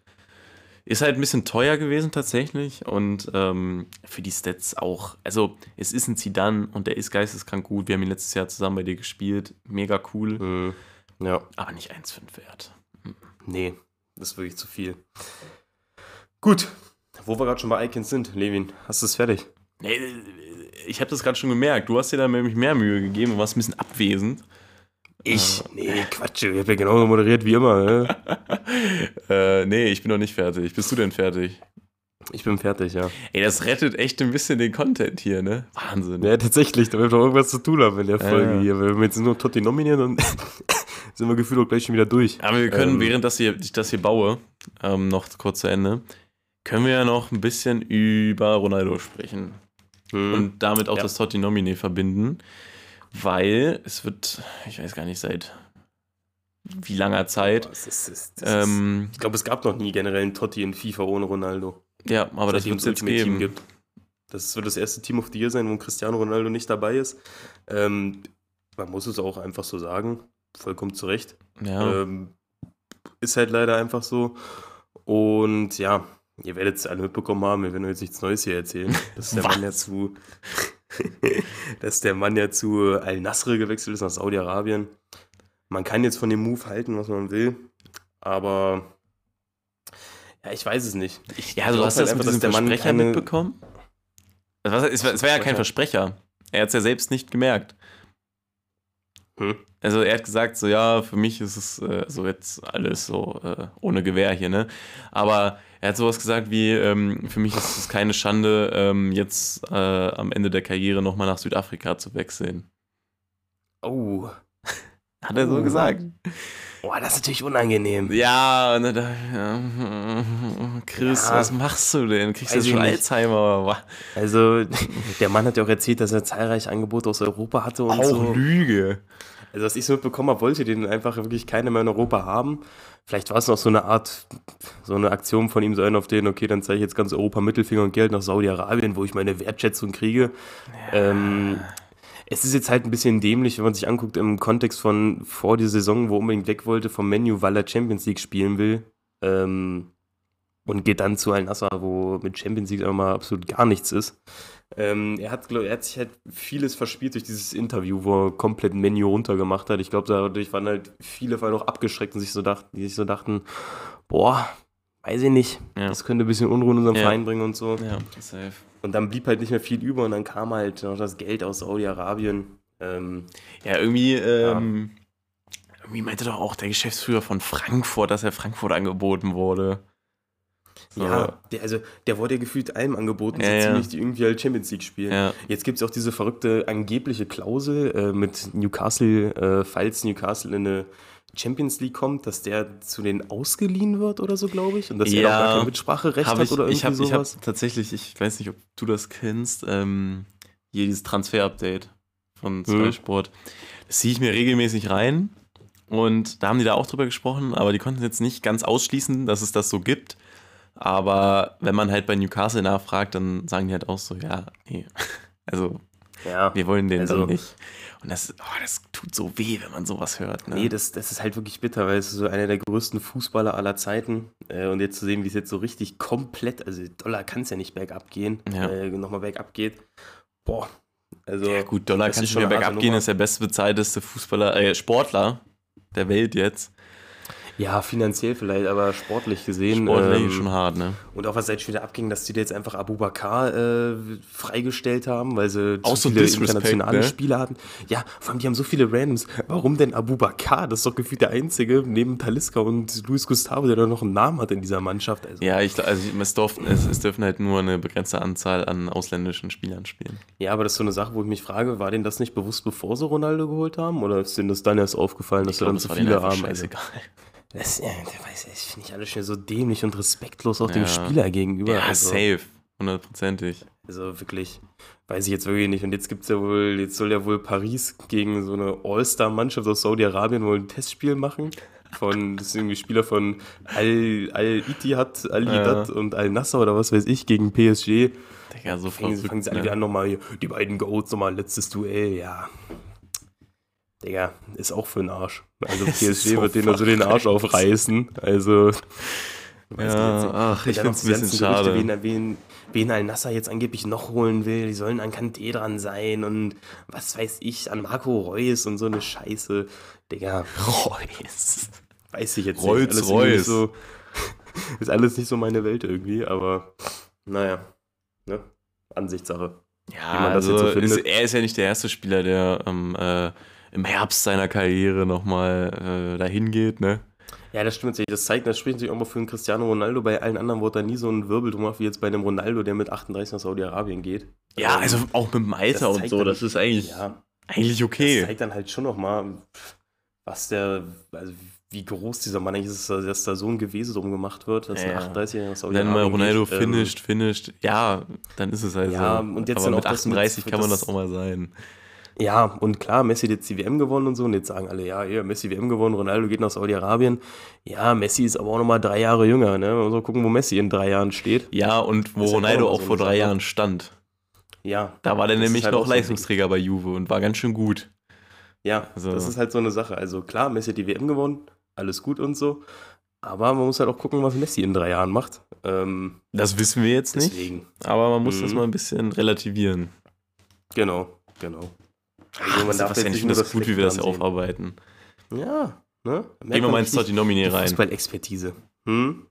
Ist halt ein bisschen teuer gewesen tatsächlich und ähm, für die Stats auch. Also es ist ein Zidane und der ist geisteskrank gut. Wir haben ihn letztes Jahr zusammen bei dir gespielt. Mega cool, Mhm. Ja, aber nicht 1,5 wert. nee, das ist wirklich zu viel. Gut, wo wir gerade schon bei Icons sind, Levin, hast du es fertig? Nee, ich habe das gerade schon gemerkt. Du hast dir da nämlich mehr Mühe gegeben und warst ein bisschen abwesend. Ich? Nee, Quatsch, ich habe ja genauso moderiert wie immer. Ne? äh, nee, ich bin noch nicht fertig. Bist du denn fertig? Ich bin fertig, ja. Ey, das rettet echt ein bisschen den Content hier, ne? Wahnsinn. Ja, tatsächlich, da wird doch irgendwas zu tun haben in der Folge ja. hier. Wenn wir jetzt nur Totti nominieren, dann sind wir gefühlt auch gleich schon wieder durch. Aber wir können, Ähm. während das hier, ich das hier baue, ähm, noch kurz zu Ende, können wir ja noch ein bisschen über Ronaldo sprechen. Hm. Und damit auch Ja. das Totti Nomine verbinden. Weil es wird, ich weiß gar nicht, seit wie langer Zeit. Das ist, das ist, das ist, Ähm, ich glaube, es gab noch nie generell einen Totti in FIFA ohne Ronaldo. ja, aber das wird es jetzt Ultimate Team geben. gibt. Das wird das erste Team of the Year sein, wo Cristiano Ronaldo nicht dabei ist. Ähm, man muss es auch einfach so sagen. Vollkommen zu Recht. Ja. Ähm, ist halt leider einfach so. Und ja, ihr werdet es alle mitbekommen haben, wir werden jetzt nichts Neues hier erzählen. Dass der Mann Was? zu, dass der Mann ja zu Al-Nasr gewechselt ist nach Saudi-Arabien. man kann jetzt von dem Move halten, was man will, aber ja, ich weiß es nicht. Ich Ja, also du hast halt das mit einfach, diesem der Mann Versprecher mitbekommen? Es war, es war, es war ja kein Versprecher. Er hat es ja selbst nicht gemerkt. Hm. Also er hat gesagt, so ja, für mich ist es äh, so jetzt alles so äh, ohne Gewehr hier, ne? Aber er hat sowas gesagt wie, ähm, für mich ist es keine Schande, ähm, jetzt äh, am Ende der Karriere nochmal nach Südafrika zu wechseln. Oh, Hat er so Oh. gesagt. Boah, das ist natürlich unangenehm. Ja, dachte ich, ja, Chris, Ja. was machst du denn? Kriegst du jetzt schon. Alzheimer oder was? Also, der Mann hat ja auch erzählt, dass er zahlreiche Angebote aus Europa hatte und Auch so. Lüge. Also, was ich so mitbekommen habe, wollte den einfach wirklich keiner mehr in Europa haben. Vielleicht war es noch so eine Art, so eine Aktion von ihm sein auf den, okay, dann zeige ich jetzt ganz Europa Mittelfinger und Geld nach Saudi-Arabien, wo ich meine Wertschätzung kriege. Ähm, es ist jetzt halt ein bisschen dämlich, wenn man sich anguckt im Kontext von vor der Saison, wo er unbedingt weg wollte vom Menu, weil er Champions League spielen will. Ähm, und geht dann zu Al-Nassr, wo mit Champions League einfach mal absolut gar nichts ist. Ähm, er, hat, glaub, er hat sich halt vieles verspielt durch dieses Interview, wo er komplett ein Menü runtergemacht hat. Ich glaube, dadurch waren halt viele vor allem abgeschreckt und sich so dachten, die sich so dachten, boah, weiß ich nicht, Ja. das könnte ein bisschen Unruhe in unseren Ja. Verein bringen und so. Ja, safe. Und dann blieb halt nicht mehr viel über und dann kam halt noch das Geld aus Saudi-Arabien. Ähm, Ja, irgendwie, ähm, irgendwie meinte doch auch der Geschäftsführer von Frankfurt, dass er Frankfurt angeboten wurde. So. Ja, der, also der wurde ja gefühlt allem angeboten, so Ja, ja. ziemlich, die irgendwie halt Champions League spielen. Ja. Jetzt gibt es auch diese verrückte angebliche Klausel äh, mit Newcastle, äh, falls Newcastle in eine Champions League kommt, dass der zu denen ausgeliehen wird oder so, glaube ich. Und dass er Ja. auch gar kein Mitspracherecht Hab hat ich, oder irgendwie ich habe ich hab sowas. tatsächlich, ich weiß nicht, ob du das kennst, ähm, hier dieses Transfer-Update von Sky Mhm. Sport. Das ziehe ich mir regelmäßig rein und da haben die da auch drüber gesprochen, aber die konnten jetzt nicht ganz ausschließen, dass es das so gibt. Aber wenn man halt bei Newcastle nachfragt, dann sagen die halt auch so, ja, nee. Also, ja. wir wollen den Also- nicht. Und das, oh, das tut so weh, wenn man sowas hört. Ne? Nee, das, das ist halt wirklich bitter, weil es ist so einer der größten Fußballer aller Zeiten. Äh, und jetzt zu sehen, wie es jetzt so richtig komplett, also Dollar kann es ja nicht bergab gehen, Ja. äh, nochmal bergab geht. Boah. Also, Ja, gut, Dollar kann schon bergab gehen, ist der bestbezahlteste Fußballer, äh, Sportler der Welt jetzt. Ja, finanziell vielleicht, aber sportlich gesehen. Sportlich ähm, schon hart, ne? Und auch was jetzt wieder abging, dass die da jetzt einfach Abu Bakar äh, freigestellt haben, weil sie Auch zu so viele internationale ne? Spieler hatten. Ja, vor allem die haben so viele Randoms. Warum denn Abu Bakar? Das ist doch gefühlt der einzige neben Taliska und Luis Gustavo, der da noch einen Namen hat in dieser Mannschaft. Also, Ja, ich, also es, durften, es, es dürfen halt nur eine begrenzte Anzahl an ausländischen Spielern spielen. ja, aber das ist so eine Sache, wo ich mich frage, war denen das nicht bewusst, bevor sie Ronaldo geholt haben? Oder ist denen das dann erst aufgefallen, dass sie dann zu denen viele haben? Also, scheißegal. Das, ja, weiß, ich finde ich alles schon so dämlich und respektlos auch dem Ja. Spieler gegenüber. Ja, also. safe. Hundertprozentig. Also wirklich, weiß ich jetzt wirklich nicht. Und jetzt gibt's ja wohl, jetzt soll ja wohl Paris gegen so eine All-Star-Mannschaft aus Saudi-Arabien wohl ein Testspiel machen. Von, das sind irgendwie Spieler von Al- Al-Ittihad, Al-Ittihad und Al-Nasser oder was weiß ich gegen PSG. Digga, so Fangen, verrückt, fangen sie alle ne? wieder an, nochmal die beiden Goats, nochmal letztes Duell, ja. Digga, ist auch für den Arsch. Also Es PSG so wird denen also den Arsch aufreißen. Also, Ja, ach, ich find's noch ein bisschen ganzen Gerüchte, schade. Wen, wen, wen Al-Nasser jetzt angeblich noch holen will, die sollen an Kanté dran sein und was weiß ich, an Marco Reus und so eine Scheiße. Digga, Reus. weiß ich jetzt Rolls nicht. Royce. irgendwie So, ist alles nicht so meine Welt irgendwie, aber naja, ne? Ansichtssache. Ja, Wie man das also jetzt so ist, er ist ja nicht der erste Spieler, der ähm, äh, im Herbst seiner Karriere nochmal äh, dahin geht, ne? Ja, das stimmt. Das zeigt, das spricht natürlich auch mal für einen Cristiano Ronaldo. Bei allen anderen wurde da nie so ein Wirbel drum wie jetzt bei einem Ronaldo, der mit 38 nach Saudi-Arabien geht. Ja, Ähm, also auch mit dem Alter das und so, dann- das ist eigentlich, ja, eigentlich Das okay. zeigt dann halt schon nochmal, was der, also wie groß dieser Mann eigentlich ist, dass da so ein Gewese drum gemacht wird, dass Ja, ein ja. 38-Jähriger aus Wenn mal Saudi-Arabien Ronaldo geht, ähm, finisht, finisht, ja, dann ist es halt Ja, so. und jetzt Aber mit auch das mit- 38 kann man das- das auch mal sein. Ja, und klar, Messi hat jetzt die WM gewonnen und so, und jetzt sagen alle, ja, ja, Messi WM gewonnen, Ronaldo geht nach Saudi-Arabien. Ja, Messi ist aber auch nochmal drei Jahre jünger, ne? Man soll gucken, wo Messi in drei Jahren steht. Ja, und wo Das Ronaldo auch auch so vor drei. Jahren stand. Ja. Da war der Das nämlich halt noch auch. Leistungsträger bei Juve und war ganz schön gut. Ja, Also- das ist halt so eine Sache. Also klar, Messi hat die WM gewonnen, alles gut und so. Aber man muss halt auch gucken, was Messi in drei Jahren macht. Ähm, Das wissen wir jetzt nicht, deswegen. aber man muss das Mhm. mal ein bisschen relativieren. Genau, genau. Ach, man darf jetzt ich nicht finde nur das gut, wie wir das aufarbeiten. Ja, ne? Gehen wir mal ins Totti-Nomine rein. Fußballexpertise. Hm?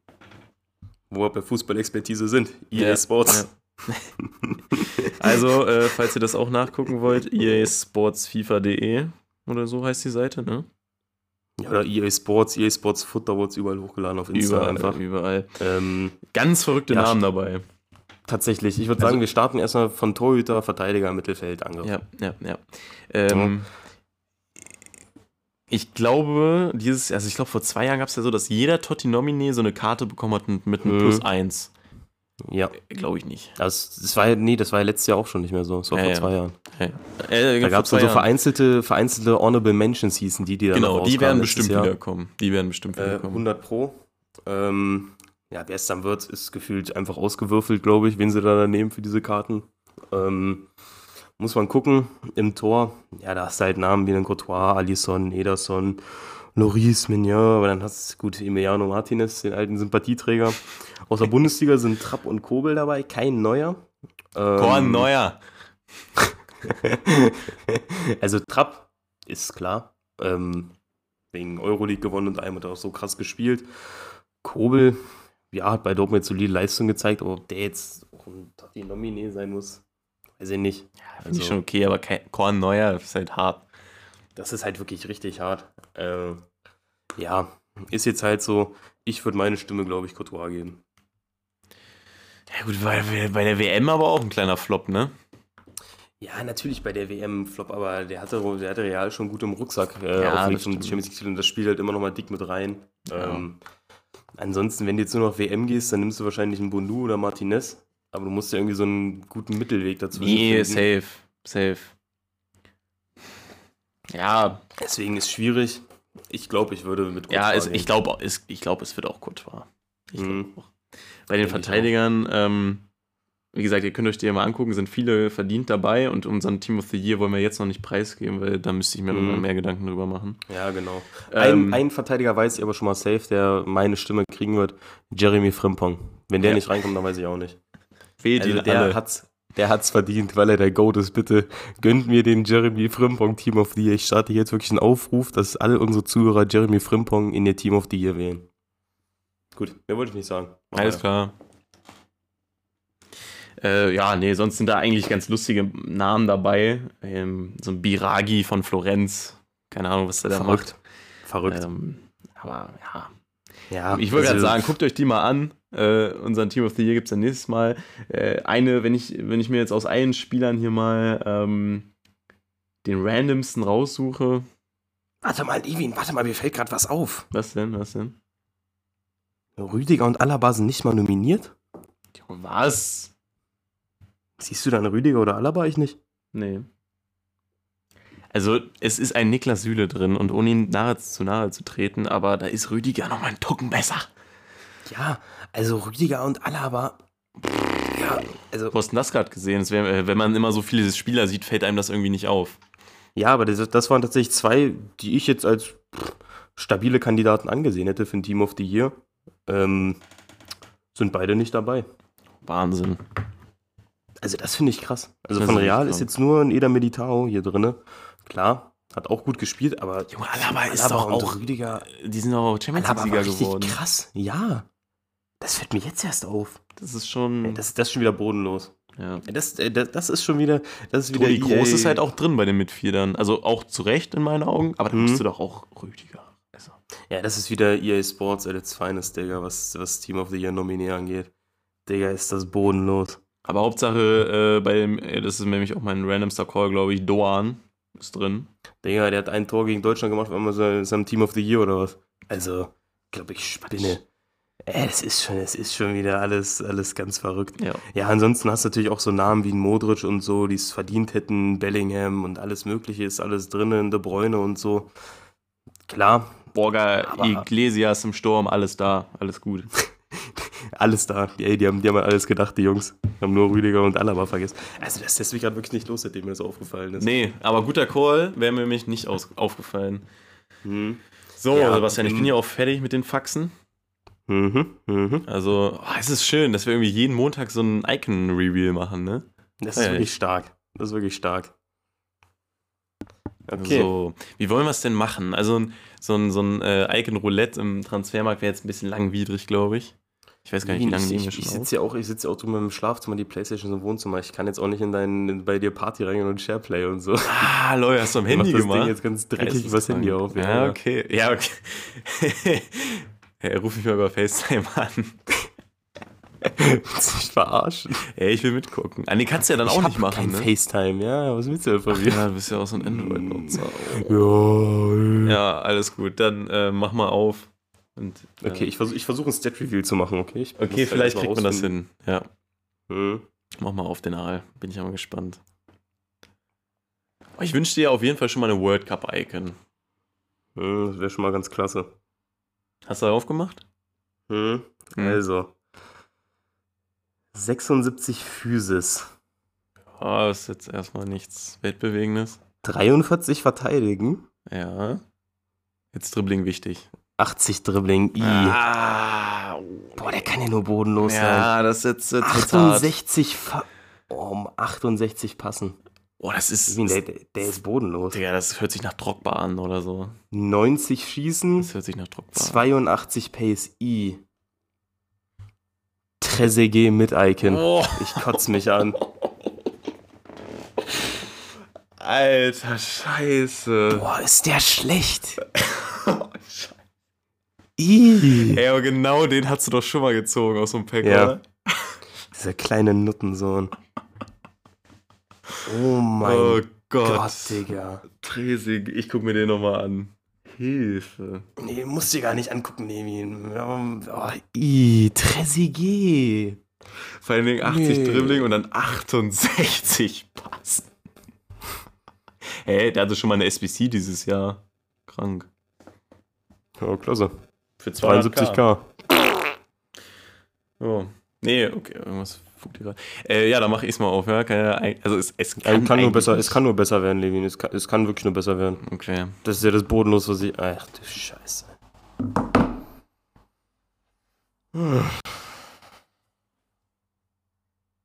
Wo wir bei Fußballexpertise sind. EA Ja, Sports. Also, äh, falls ihr das auch nachgucken wollt, easportsfifa.de oder so heißt die Seite, ne? Ja. oder EA Sports, EA Sports Futter wurde es überall hochgeladen auf Insta Überall, einfach. überall. Ähm, Ganz verrückte Ja, Namen dabei. Tatsächlich, ich würde Also- sagen, wir starten erstmal von Torhüter, Verteidiger, Mittelfeld, Angriff. Ja, ja, ja. Ähm, Ich glaube, dieses, also ich glaube, vor zwei Jahren gab es ja so, dass jeder Totti-Nomine so eine Karte bekommen hat mit einem Mhm. Plus 1. Ja, Glaube ich nicht. das, das war ja, nee, das war ja letztes Jahr auch schon nicht mehr so. Das war Ja, vor ja. zwei Jahren. Ja. Äh, Da vor gab es zwei so Jahren. vereinzelte, vereinzelte Honorable Mentions hießen die, die dann Genau, noch die werden bestimmt Jahr. wiederkommen. Die werden bestimmt Äh, wiederkommen. 100 Pro. Ähm, ja, wer es dann wird, ist gefühlt einfach ausgewürfelt, glaube ich, wen sie da nehmen für diese Karten. Ähm, muss man gucken. Im Tor, ja, da hast du halt Namen wie den Courtois, Alisson, Ederson, Loris, Mignon, aber dann hast du, gut, Emiliano Martinez, den alten Sympathieträger. Aus der Bundesliga sind Trapp und Kobel dabei, kein Neuer. Ähm, Korn Neuer. also Trapp ist klar. Ähm, wegen Euroleague gewonnen und er auch so krass gespielt. Kobel, ja, hat bei Dortmund jetzt solide Leistung gezeigt, aber ob der jetzt auch ein Tati Nominee sein muss, weiß ich nicht. Finde ich schon okay, aber kein, Korn Neuer ist halt hart. Das ist halt wirklich richtig hart. Äh, ja, ist jetzt halt so, ich würde meine Stimme, glaube ich, Courtois geben. Ja gut, bei, bei der WM aber auch ein kleiner Flop, ne? Ja, natürlich bei der WM Flop, aber der hatte, der hatte Real schon gut im Rucksack äh, Ja, und stimmt. Champions League und das spielt halt immer noch mal dick mit rein. Ja. Ähm, ansonsten, wenn du jetzt nur noch WM gehst, dann nimmst du wahrscheinlich einen Bondu oder Martinez, aber du musst ja irgendwie so einen guten Mittelweg dazu Nee, safe. Safe. Ja, Deswegen ist schwierig. Ich glaube, ich würde mit ja, Courtois es, gehen. ich glaube, es, ich glaub, es wird auch Courtois. Ich Mhm. auch. Bei den Verteidigern, ähm, wie gesagt, ihr könnt euch die ja mal angucken, sind viele verdient dabei und unseren Team of the Year wollen wir jetzt noch nicht preisgeben, weil da müsste ich mir Mhm. noch mehr Gedanken drüber machen. Ja, genau. Ähm, ein, ein Verteidiger weiß ich aber schon mal safe, der meine Stimme kriegen wird. Jeremy Frimpong. Wenn der Ja. nicht reinkommt, dann weiß ich auch nicht. Fehlt Also also der alle. hat's, der hat's verdient, weil er der Goat ist. Bitte gönnt mir den Jeremy Frimpong Team of the Year. Ich starte jetzt wirklich einen Aufruf, dass alle unsere Zuhörer Jeremy Frimpong in ihr Team of the Year wählen. Gut, mehr wollte ich nicht sagen. Mach Alles weiter. klar. Äh, ja, nee, sonst sind da eigentlich ganz lustige Namen dabei. Ähm, so ein Biragi von Florenz. Keine Ahnung, was der da Verrückt. macht. Verrückt. Ähm, aber ja, ja, Ich wollte also- gerade sagen, guckt euch die mal an. Äh, unseren Team of the Year gibt es ja nächstes Mal. Äh, eine, wenn ich, wenn ich mir jetzt aus allen Spielern hier mal ähm, den randomsten raussuche. Warte mal, Evin, warte mal, mir fällt gerade was auf. Was denn? Was denn? Rüdiger und Alaba sind nicht mal nominiert? Was? Siehst du da einen Rüdiger oder Alaba? Ich nicht. Nee. Also, es ist ein Niklas Süle drin und ohne ihn nahe, zu nahe zu treten, aber da ist Rüdiger noch mal einen Tucken besser. Ja, also Rüdiger und Alaba. Ja, also. Du hast das gerade gesehen. Es wär, äh, wenn man immer so viele Spieler sieht, fällt einem das irgendwie nicht auf. Ja, aber das, das waren tatsächlich zwei, die ich jetzt als stabile Kandidaten angesehen hätte für ein Team of the Year. Ähm, sind beide nicht dabei. Wahnsinn. Also das finde ich krass. Also Das von ist Real ist jetzt nur ein Eder Militao hier drinne. Klar, hat auch gut gespielt, aber Junge, Alaba ist doch auch- Rüdiger, Die sind auch Champions Alaba League-Sieger richtig geworden. krass. Ja, das fällt mir jetzt erst auf. Das ist schon. Ey, das, das ist schon wieder bodenlos. ja. Das, das, das ist schon wieder, das ist wieder Toni Groß EA. ist halt auch drin bei den Mitviedern. Also auch zu Recht in meinen Augen, aber da Mhm. musst du doch auch Rüdiger. Also, Ja, das ist wieder EA Sports at its finest, Digga, was, was Team of the Year Nominee angeht. Digga, ist das bodenlos. Aber Hauptsache, äh, bei dem, äh, das ist nämlich auch mein randomster Call, glaube ich, Doan ist drin. Digga, der hat ein Tor gegen Deutschland gemacht, war mal so seinem Team of the Year oder was? Also, glaube ich, spinne. Es ist schon, es ist schon wieder alles, alles ganz verrückt. Ja. Ja, ansonsten hast du natürlich auch so Namen wie ein Modric und so, die es verdient hätten, Bellingham und alles Mögliche ist alles drinnen, De Bruyne und so. Klar, Borger, Iglesias im Sturm, alles da, alles gut. alles da. Ey, die haben, die haben an alles gedacht, die Jungs. Haben nur Rüdiger und Alaba vergessen. Also, das lässt mich gerade wirklich nicht los, seitdem mir das aufgefallen ist. Nee, aber guter Call wäre mir nämlich nicht aus, aufgefallen. Hm. So, Ja, Sebastian, ich ähm, bin ja auch fertig mit den Faxen. Mhm, mhm. Also, oh, es ist schön, dass wir irgendwie jeden Montag so ein Icon-Reveal machen, ne? Das ist Ja, wirklich stark. Das ist wirklich stark. Okay. So, wie wollen wir es denn machen? Also so ein, so ein äh, Icon Roulette im Transfermarkt wäre jetzt ein bisschen langwidrig, glaube ich. Ich weiß gar nicht, wie lange ich, ich, ich sitze ja auch, ich sitze ja auch drüben im Schlafzimmer, die Playstation ist im Wohnzimmer. Ich kann jetzt auch nicht in dein, in, bei dir Party reingehen und Shareplay und so. Ah, Leute, hast du am Handy gemacht? Ding jetzt ganz dreckig übers Handy auf. Ja, okay. Ja, okay. ja, ruf mich mal über FaceTime an. Willst du mich verarschen? Ja, ich will mitgucken. Ah, nee, kannst du ja dann auch ich nicht hab machen, kein ne? FaceTime, ja. Was willst du denn von mir? ja, du bist ja auch so ein Android-Nutzer. Ja, Ja, alles gut. Dann äh, mach mal auf. Und, äh, Okay, ich versuche ich versuch ein Stat-Reveal zu machen, okay? Ich Okay, vielleicht kriegt man das hin. Ja, Hm. mach mal auf den Aal. Bin ich aber gespannt. Ich wünsche dir auf jeden Fall schon mal eine World Cup-Icon. Hm, das wäre schon mal ganz klasse. Hast du darauf gemacht? Hm. Hm. Also. 76 Physis. Oh, ist jetzt erstmal nichts Weltbewegendes. 43 verteidigen. Ja. Jetzt Dribbling wichtig. 80 Dribbling. I. Ah, Boah, der kann ja nur bodenlos sein. ja, das ist jetzt, jetzt wird's hart. 68 Fa oh, um 68 passen. Oh, das ist. Der, der, der ist bodenlos. Digga, das hört sich nach Drogba an oder so. 90 Schießen, Das hört sich nach Drogba an. 82 Pace I. Trezeguet mit Icon. Oh, Ich kotz mich an. alter Scheiße. Boah, ist der schlecht. Ey, aber genau den hast du doch schon mal gezogen aus dem Pack, Ja. oder? Dieser kleine Nuttensohn. Oh mein oh Gott. Gott, Digga. Tresig, ich guck mir den nochmal an. Hilfe. Nee, musst du gar nicht angucken, Nevin. Oh, I. Trezeguet. Vor allen Dingen 80 Nee. Dribbling und dann 68 Pass. Hey, der hatte schon mal eine SBC dieses Jahr. Krank. Oh, klasse. Für 72k. Oh. Nee, okay, irgendwas fuckt hier gerade. Äh, ja, dann mache ich es mal auf, ja. Also es, es kann, Kann, kann nur besser, es kann nur besser werden, Levin. Es kann, es kann wirklich nur besser werden. Okay. Das ist ja das Bodenlos, was ich. Ach du Scheiße.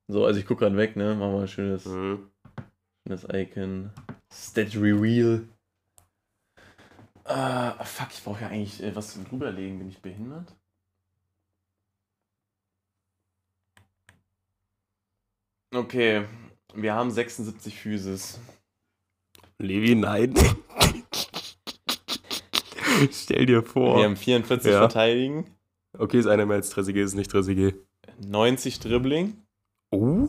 So, also ich gucke gerade weg, ne? Machen wir ein schönes, Mhm. schönes Icon. Stat Reveal. Ah, fuck, ich brauche ja eigentlich äh, was zum drüberlegen. Bin ich behindert? Okay, wir haben 76 Physis. Levi, nein. Stell dir vor. Wir haben 44 Ja. Verteidigen, Okay, ist einer mehr als Trezeguet, ist nicht Trezeguet. 90 Dribbling. Oh?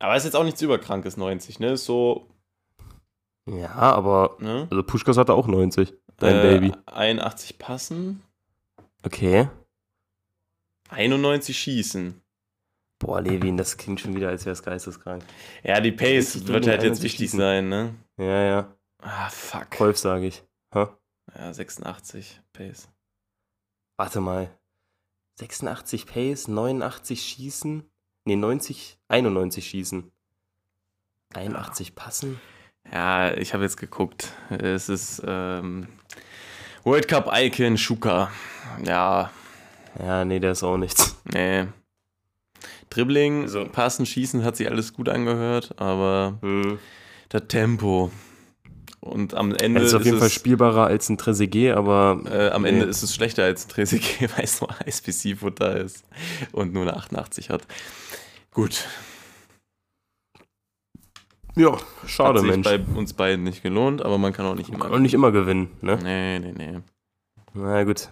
Aber ist jetzt auch nichts überkrankes 90, ne? Ist so, Ja, aber. ne? Also Puschkas hatte auch 90. Dein Äh, Baby. 81 passen, Okay. 91 schießen. Boah, Levin, das klingt schon wieder, als wäre es geisteskrank. Ja, die Pace 60 wird halt jetzt 91 wichtig schießen. sein, ne? Ja, ja. Ah, fuck. Kolf, sage ich. Ha? Ja, 86 Pace. Warte mal. 86 Pace, 89 Schießen. Nee, 90, 91 Schießen. 81 Passen. Ja, ich habe jetzt geguckt. Es ist ähm, World Cup Icon Schuka. Ja, Ja, nee, der ist auch nichts. nee. Dribbling, Also- Passen, Schießen hat sich alles gut angehört, aber Hm. das Tempo. Und am Ende ist auf jeden Fall es, spielbarer als ein Trezeguet, aber äh, am nee. Ende ist es schlechter als ein Trezeguet, weil es nur SPC-Futter ist und nur eine 88 hat. Gut, ja, schade, hat sich Mensch. bei uns beiden nicht gelohnt, aber man kann auch nicht immer. Kann auch nicht immer gewinnen, ne? Nee, nee, nee. Na gut.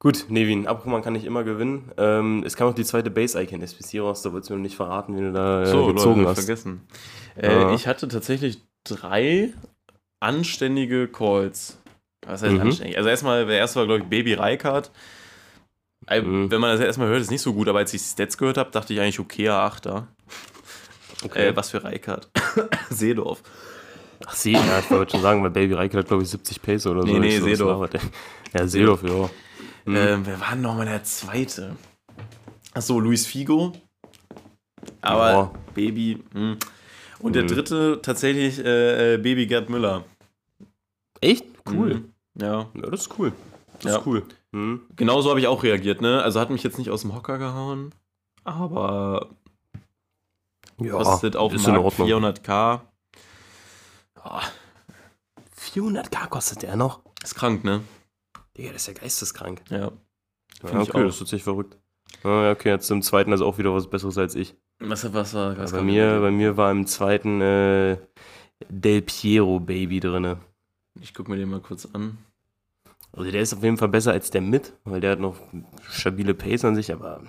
Gut, Nevin, apropos, man kann nicht immer gewinnen. Ähm, es kam auch die zweite Base-Icon-SPC raus, da wolltest du mir nicht verraten, wie du da äh, So, gezogen Leute, hast. vergessen. Äh, Ja. Ich hatte tatsächlich drei anständige Calls. Was heißt Mhm. anständig? Also erstmal, der erste war, glaube ich, Baby Reikart. Mhm. Wenn man das erstmal hört, ist nicht so gut, aber als ich die Stats gehört habe, dachte ich eigentlich, okay, Achter. Okay. Äh, was für Reikart? Seedorf. Ach, See, ja, ich wollte schon sagen, weil Baby Reike hat, glaube ich, 70 Pace oder so. Nee, nee, Seedorf. Ja, Seedorf, ja. Mhm. Ähm, wer war denn nochmal der zweite? Achso, Luis Figo. Aber Ja. Baby. Mh. Und der Mhm. dritte tatsächlich äh, äh, Baby Gerd Müller. Echt? Cool. Mhm. Ja. Ja, das ist cool. Das Ja. ist cool. Mhm. Genauso habe ich auch reagiert, ne? Also hat mich jetzt nicht aus dem Hocker gehauen, aber Ja, kostet auf dem Markt Ordnung. 400k. Ja, 400k kostet der noch? Ist krank, ne? Digga, das ist ja geisteskrank. Ja. Ja, Find ich okay, das ist tatsächlich verrückt. Ja, okay, jetzt im zweiten also auch wieder was Besseres als ich. Was, was war was bei, mir, bei mir war im zweiten äh, Del Piero Baby drinne. Ich guck mir den mal kurz an. Also der ist auf jeden Fall besser als der mit, weil der hat noch stabile Pace an sich, aber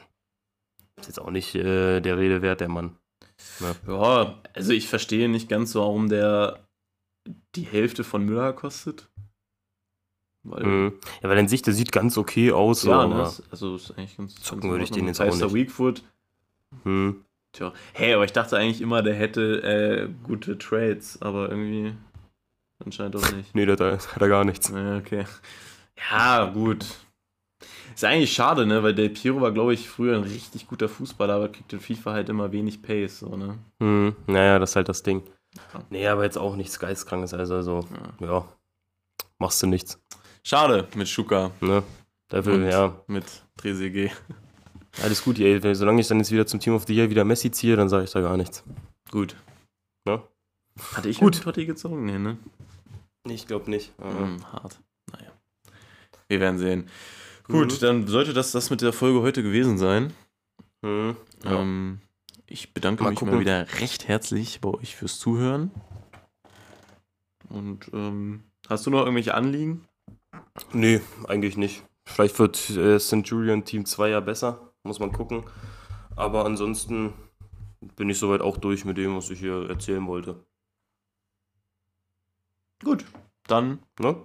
ist jetzt auch nicht äh, der Rede wert, der Mann. Ja, also ich verstehe nicht ganz warum der die Hälfte von Müller kostet. Weil, Mhm. Ja, weil an sich, der sieht ganz okay aus. so, ja, ne? Also ist eigentlich ganz. Zocken in würde ich den jetzt auch nicht. Weakfoot. hm. Tja. Hey, aber ich dachte eigentlich immer, der hätte äh, gute Trades, aber irgendwie anscheinend auch nicht. Nee, da hat er, hat er gar nichts. Ja, okay. Ja, gut. Ist eigentlich schade, ne? Weil Del Piero war, glaube ich, früher ein richtig guter Fußballer, aber kriegt in FIFA halt immer wenig Pace, so, ne? Hm. Naja, das ist halt das Ding. Ja. Nee, aber jetzt auch nichts Geistkrankes, also, also ja, machst du nichts. Schade mit Schuka, Ne? Dafür, Und- ja, mit Trezeguet. alles gut, ey. Solange ich dann jetzt wieder zum Team of the Year wieder Messi ziehe, dann sage ich da gar nichts. Gut. Ne? Hatte ich Gut. einen Totti gezogen? Nee, ne? Ich glaube nicht. Hm, hart. Naja. Wir werden sehen. Gut, Mhm. dann sollte das das mit der Folge heute gewesen sein. Hm. Ja. Ähm, ich bedanke Mal mich gucken. mal wieder recht herzlich bei euch fürs Zuhören. Und ähm, hast du noch irgendwelche Anliegen? Nee, eigentlich nicht. Vielleicht wird äh, St. Julian Team 2 ja besser. Muss man gucken. Aber ansonsten bin ich soweit auch durch mit dem, was ich hier erzählen wollte. Gut. Dann Ne?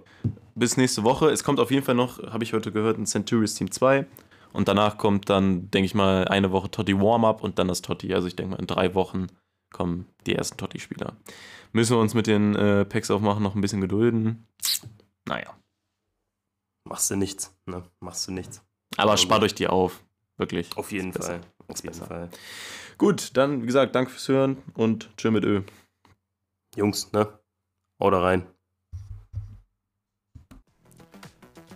Bis nächste Woche. Es kommt auf jeden Fall noch, habe ich heute gehört, ein Centurions Team 2. Und danach kommt dann, denke ich mal, eine Woche Totti Warm-Up und dann das Totti. Also ich denke mal, in drei Wochen kommen die ersten Totti-Spieler. Müssen wir uns mit den äh, Packs aufmachen, noch ein bisschen gedulden. Naja. Machst du nichts. Ne? Machst du nichts. Aber Aber spart euch die auf. Wirklich. Auf jeden Ist Fall. besser. Auf Ist jeden besser. Fall. Gut, dann, wie gesagt, danke fürs Hören und tschö mit Ö. Jungs, ne? Haut da rein.